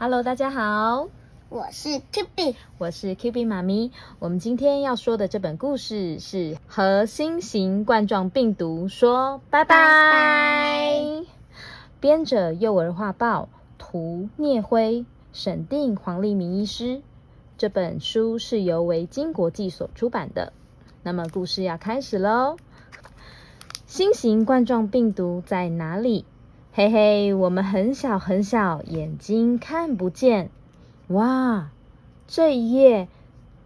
Hello，大家好，我是 Q B，我是 Q B 妈咪。我们今天要说的这本故事是和新型冠状病毒说拜拜。编者幼儿画报，图聂辉，审定黄立明医师。这本书是由维京国际所出版的。那么故事要开始喽。新型冠状病毒在哪里？嘿嘿，我们很小很小，眼睛看不见。哇，这一页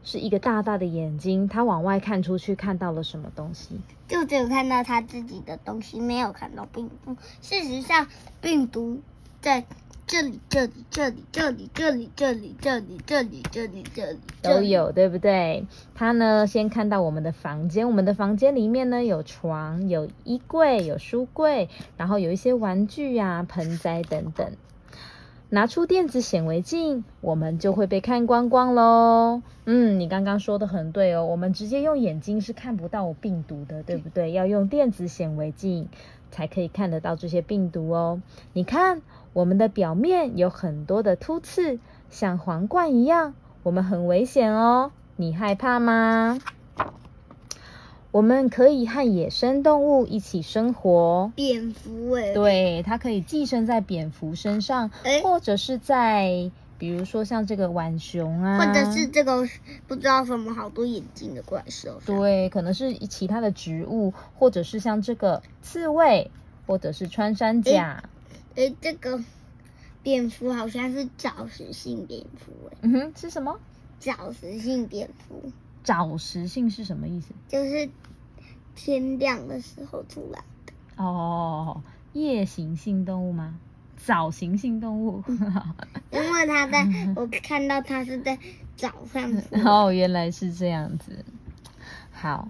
是一个大大的眼睛，它往外看出去，看到了什么东西？就只有看到它自己的东西，没有看到病毒。事实上，病毒在这里、这里、这里、这里、这里、这里、这里、这里、这里、这里都有，对不对？他呢，先看到我们的房间，我们的房间里面呢有床、有衣柜、有书柜，然后有一些玩具呀、盆栽等等。拿出电子显微镜，我们就会被看光光喽。嗯，你刚刚说的很对哦，我们直接用眼睛是看不到病毒的，对不对？要用电子显微镜才可以看得到这些病毒哦。你看，我们的表面有很多的突刺，像皇冠一样，我们很危险哦。你害怕吗？我们可以和野生动物一起生活。蝙蝠哎，对，它可以寄生在蝙蝠身上，或者是在，比如说像这个浣熊啊，或者是这个不知道什么好多眼睛的怪兽。对，可能是其他的植物，或者是像这个刺猬，或者是穿山甲。哎，这个蝙蝠好像是找食性蝙蝠哎。嗯哼，是什么？找食性蝙蝠。早食性是什么意思？就是天亮的时候出来的。哦，夜行性动物吗？早行性动物。因为它在，我看到它是在早上。哦，原来是这样子。好。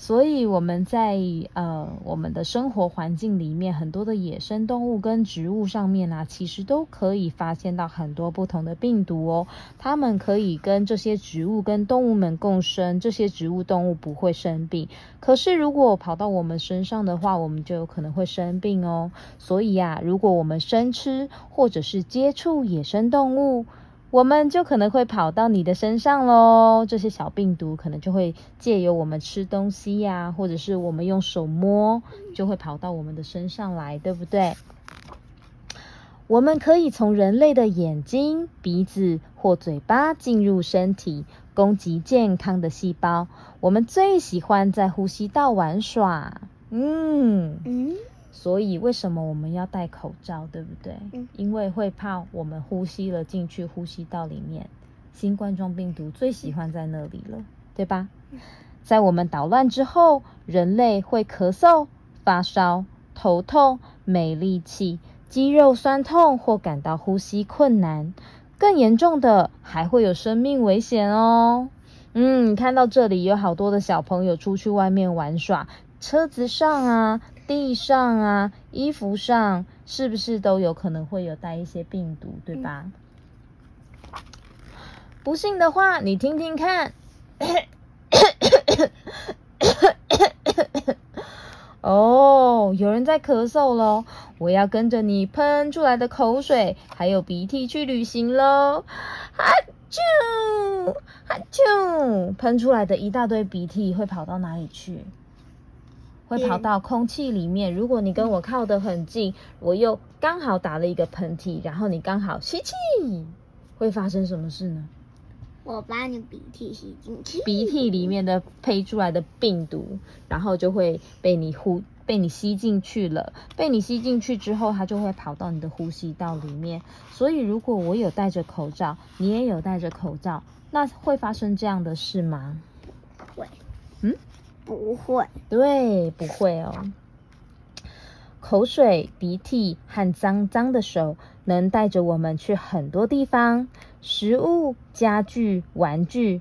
所以我们在呃我们的生活环境里面，很多的野生动物跟植物上面啊，其实都可以发现到很多不同的病毒哦。它们可以跟这些植物跟动物们共生，这些植物动物不会生病。可是如果跑到我们身上的话，我们就有可能会生病哦。所以呀，如果我们生吃或者是接触野生动物，我们就可能会跑到你的身上喽，这些小病毒可能就会借由我们吃东西呀，或者是我们用手摸，就会跑到我们的身上来，对不对？我们可以从人类的眼睛、鼻子或嘴巴进入身体，攻击健康的细胞。我们最喜欢在呼吸道玩耍，嗯嗯。所以为什么我们要戴口罩，对不对？嗯，因为会怕我们呼吸了进去呼吸道里面，新冠状病毒最喜欢在那里了，对吧？在我们捣乱之后，人类会咳嗽、发烧、头痛、没力气、肌肉酸痛或感到呼吸困难，更严重的还会有生命危险哦。嗯，看到这里有好多的小朋友出去外面玩耍，车子上啊。地上啊，衣服上是不是都有可能会有带一些病毒，对吧？不信的话，你听听看。哦，有人在咳嗽喽！我要跟着你喷出来的口水还有鼻涕去旅行喽！哈啾哈啾，喷出来的一大堆鼻涕会跑到哪里去？会跑到空气里面。如果你跟我靠得很近，我又刚好打了一个喷嚏，然后你刚好吸气，会发生什么事呢？我把你鼻涕吸进去，鼻涕里面的 喷出来的病毒，然后就会被你呼被你吸进去了。被你吸进去之后，它就会跑到你的呼吸道里面。所以，如果我有戴着口罩，你也有戴着口罩，那会发生这样的事吗？会。嗯。不会，对，不会哦。口水、鼻涕和脏脏的手能带着我们去很多地方，食物、家具、玩具、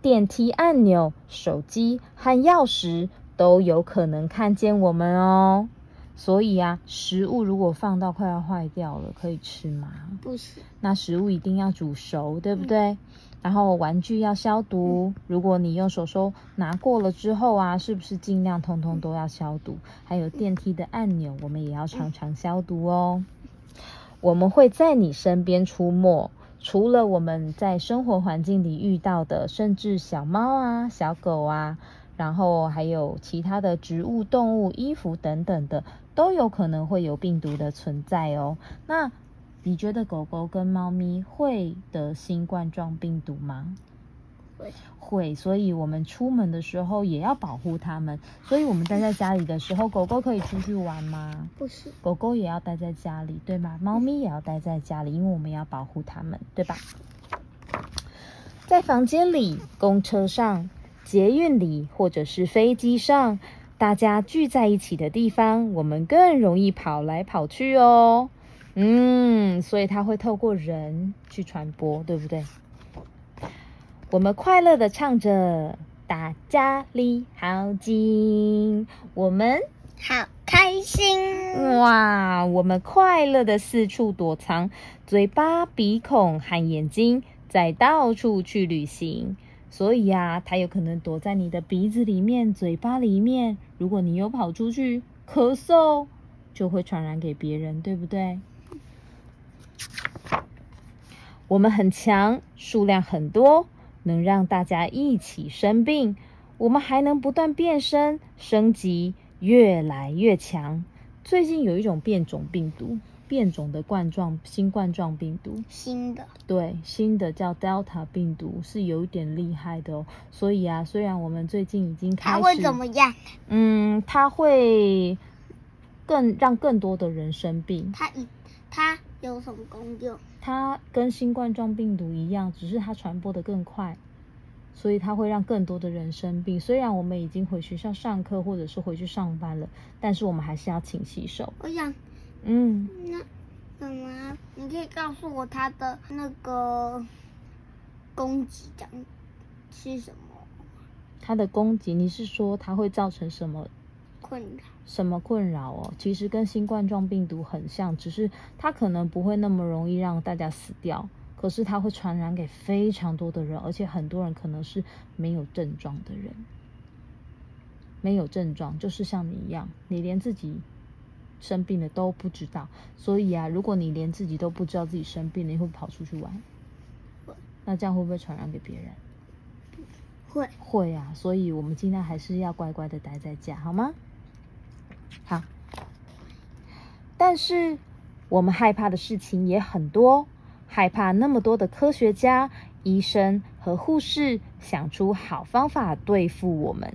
电梯按钮、手机和钥匙都有可能看见我们哦。所以啊，食物如果放到快要坏掉了，可以吃吗？不行。那食物一定要煮熟，对不对？然后玩具要消毒，如果你用手收拿过了之后啊，是不是尽量通通都要消毒？还有电梯的按钮，我们也要常常消毒哦。我们会在你身边出没。除了我们在生活环境里遇到的，甚至小猫啊、小狗啊，然后还有其他的植物、动物、衣服等等的，都有可能会有病毒的存在哦。那你觉得狗狗跟猫咪会得新冠状病毒吗？会会，所以我们出门的时候也要保护它们。所以我们待在家里的时候，狗狗可以出去玩吗？不是？狗狗也要待在家里，对吗？猫咪也要待在家里，因为我们要保护它们，对吧？在房间里、公车上、捷运里，或者是飞机上，大家聚在一起的地方，我们更容易跑来跑去哦。嗯，所以它会透过人去传播，对不对？我们快乐的唱着“大家里好近”，我们好开心哇！我们快乐的四处躲藏，嘴巴、鼻孔和眼睛在到处去旅行。所以呀，它有可能躲在你的鼻子里面、嘴巴里面。如果你又跑出去咳嗽，就会传染给别人，对不对？我们很强，数量很多，能让大家一起生病。我们还能不断变身、升级，越来越强。最近有一种变种病毒，变种的冠状新冠状病毒，新的对，新的叫 Delta 病毒，是有一点厉害的哦。所以啊，虽然我们最近已经开始，它会怎么样？嗯，它会更让更多的人生病。它一它有什么功用？它跟新冠状病毒一样，只是它传播的更快，所以它会让更多的人生病。虽然我们已经回学校上课或者是回去上班了，但是我们还是要勤洗手。我想，嗯，那怎么？你可以告诉我它的那个攻击讲是什么它的攻击，你是说它会造成什么困扰？什么困扰哦？其实跟新冠状病毒很像，只是它可能不会那么容易让大家死掉，可是它会传染给非常多的人，而且很多人可能是没有症状的人，没有症状，就是像你一样，你连自己生病了都不知道。所以啊，如果你连自己都不知道自己生病了，你会跑出去玩，那这样会不会传染给别人？会会啊，所以我们尽量还是要乖乖的待在家，好吗？好，但是我们害怕的事情也很多，害怕那么多的科学家、医生和护士想出好方法对付我们。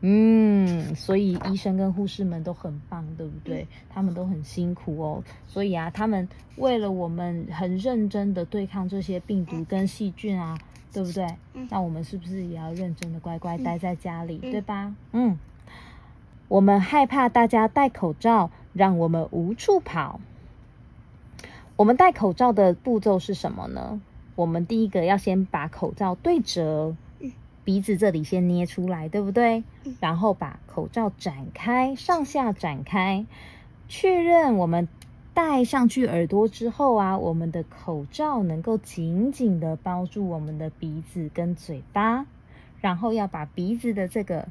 嗯，所以医生跟护士们都很棒，对不对？他们都很辛苦哦。所以啊，他们为了我们很认真的对抗这些病毒跟细菌啊，对不对？那我们是不是也要认真的乖乖待在家里，对吧？嗯。我们害怕大家戴口罩，让我们无处跑。我们戴口罩的步骤是什么呢？我们第一个要先把口罩对折，鼻子这里先捏出来，对不对？然后把口罩展开，上下展开，确认我们戴上去耳朵之后啊，我们的口罩能够紧紧的包住我们的鼻子跟嘴巴，然后要把鼻子的这个。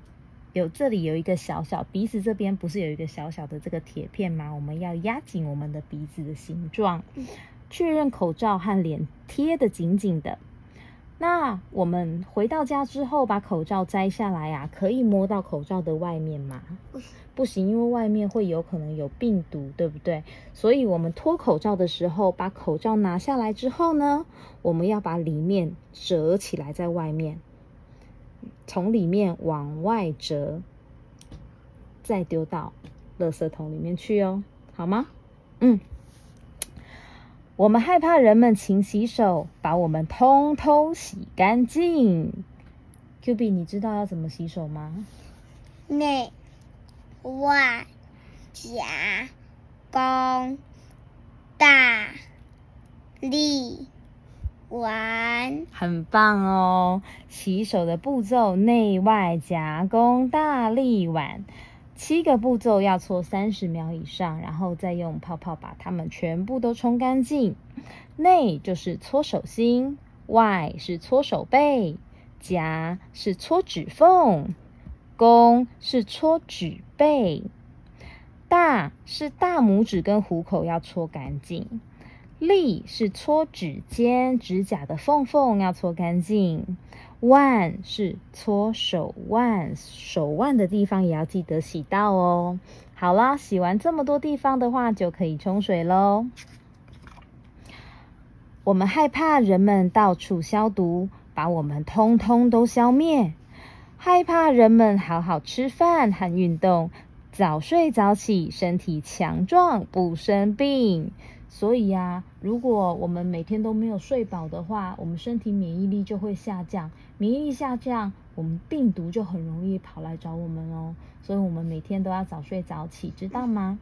有这里有一个小小鼻子这边不是有一个小小的这个铁片吗？我们要压紧我们的鼻子的形状，确认口罩和脸贴的紧紧的。那我们回到家之后把口罩摘下来啊，可以摸到口罩的外面吗？不行，因为外面会有可能有病毒，对不对？所以我们脱口罩的时候，把口罩拿下来之后呢，我们要把里面折起来在外面。从里面往外折，再丢到垃圾桶里面去哦，好吗？嗯，我们害怕人们勤洗手，把我们通通洗干净。Q B，你知道要怎么洗手吗？内外夹弓大力。玩，很棒哦！洗手的步骤：内外夹弓大力碗，七个步骤要搓三十秒以上，然后再用泡泡把它们全部都冲干净。内就是搓手心，外是搓手背，夹是搓指缝，弓是搓指背，大是大拇指跟虎口要搓干净。立是搓指尖，指甲的缝缝要搓干净。腕是搓手腕，手腕的地方也要记得洗到哦。好啦，洗完这么多地方的话，就可以冲水喽。我们害怕人们到处消毒，把我们通通都消灭；害怕人们好好吃饭和运动，早睡早起，身体强壮，不生病。所以呀，如果我们每天都没有睡饱的话，我们身体免疫力就会下降，免疫力下降，我们病毒就很容易跑来找我们哦。所以我们每天都要早睡早起，知道吗？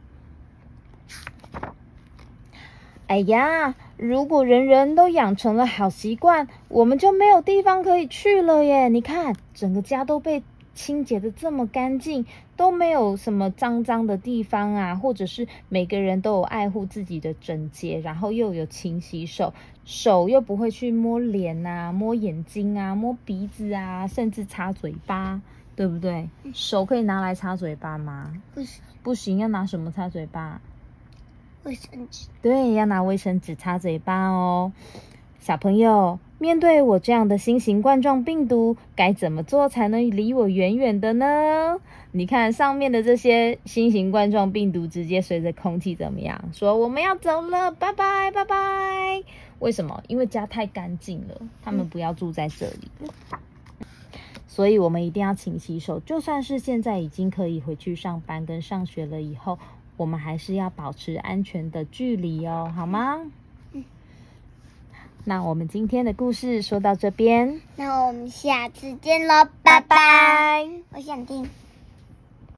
哎呀，如果人人都养成了好习惯，我们就没有地方可以去了耶！你看，整个家都被。清洁的这么干净，都没有什么脏脏的地方啊，或者是每个人都有爱护自己的整洁，然后又有勤洗手，手又不会去摸脸啊、摸眼睛啊、摸鼻子啊，甚至擦嘴巴，对不对？手可以拿来擦嘴巴吗？不行，不行，要拿什么擦嘴巴？卫生纸。对，要拿卫生纸擦嘴巴哦。小朋友，面对我这样的新型冠状病毒，该怎么做才能离我远远的呢？你看上面的这些新型冠状病毒，直接随着空气怎么样？说我们要走了，拜拜拜拜。为什么？因为家太干净了，他们不要住在这里。所以我们一定要勤洗手。就算是现在已经可以回去上班跟上学了，以后我们还是要保持安全的距离哦，好吗？那我们今天的故事说到这边，那我们下次见喽，拜拜！我想听。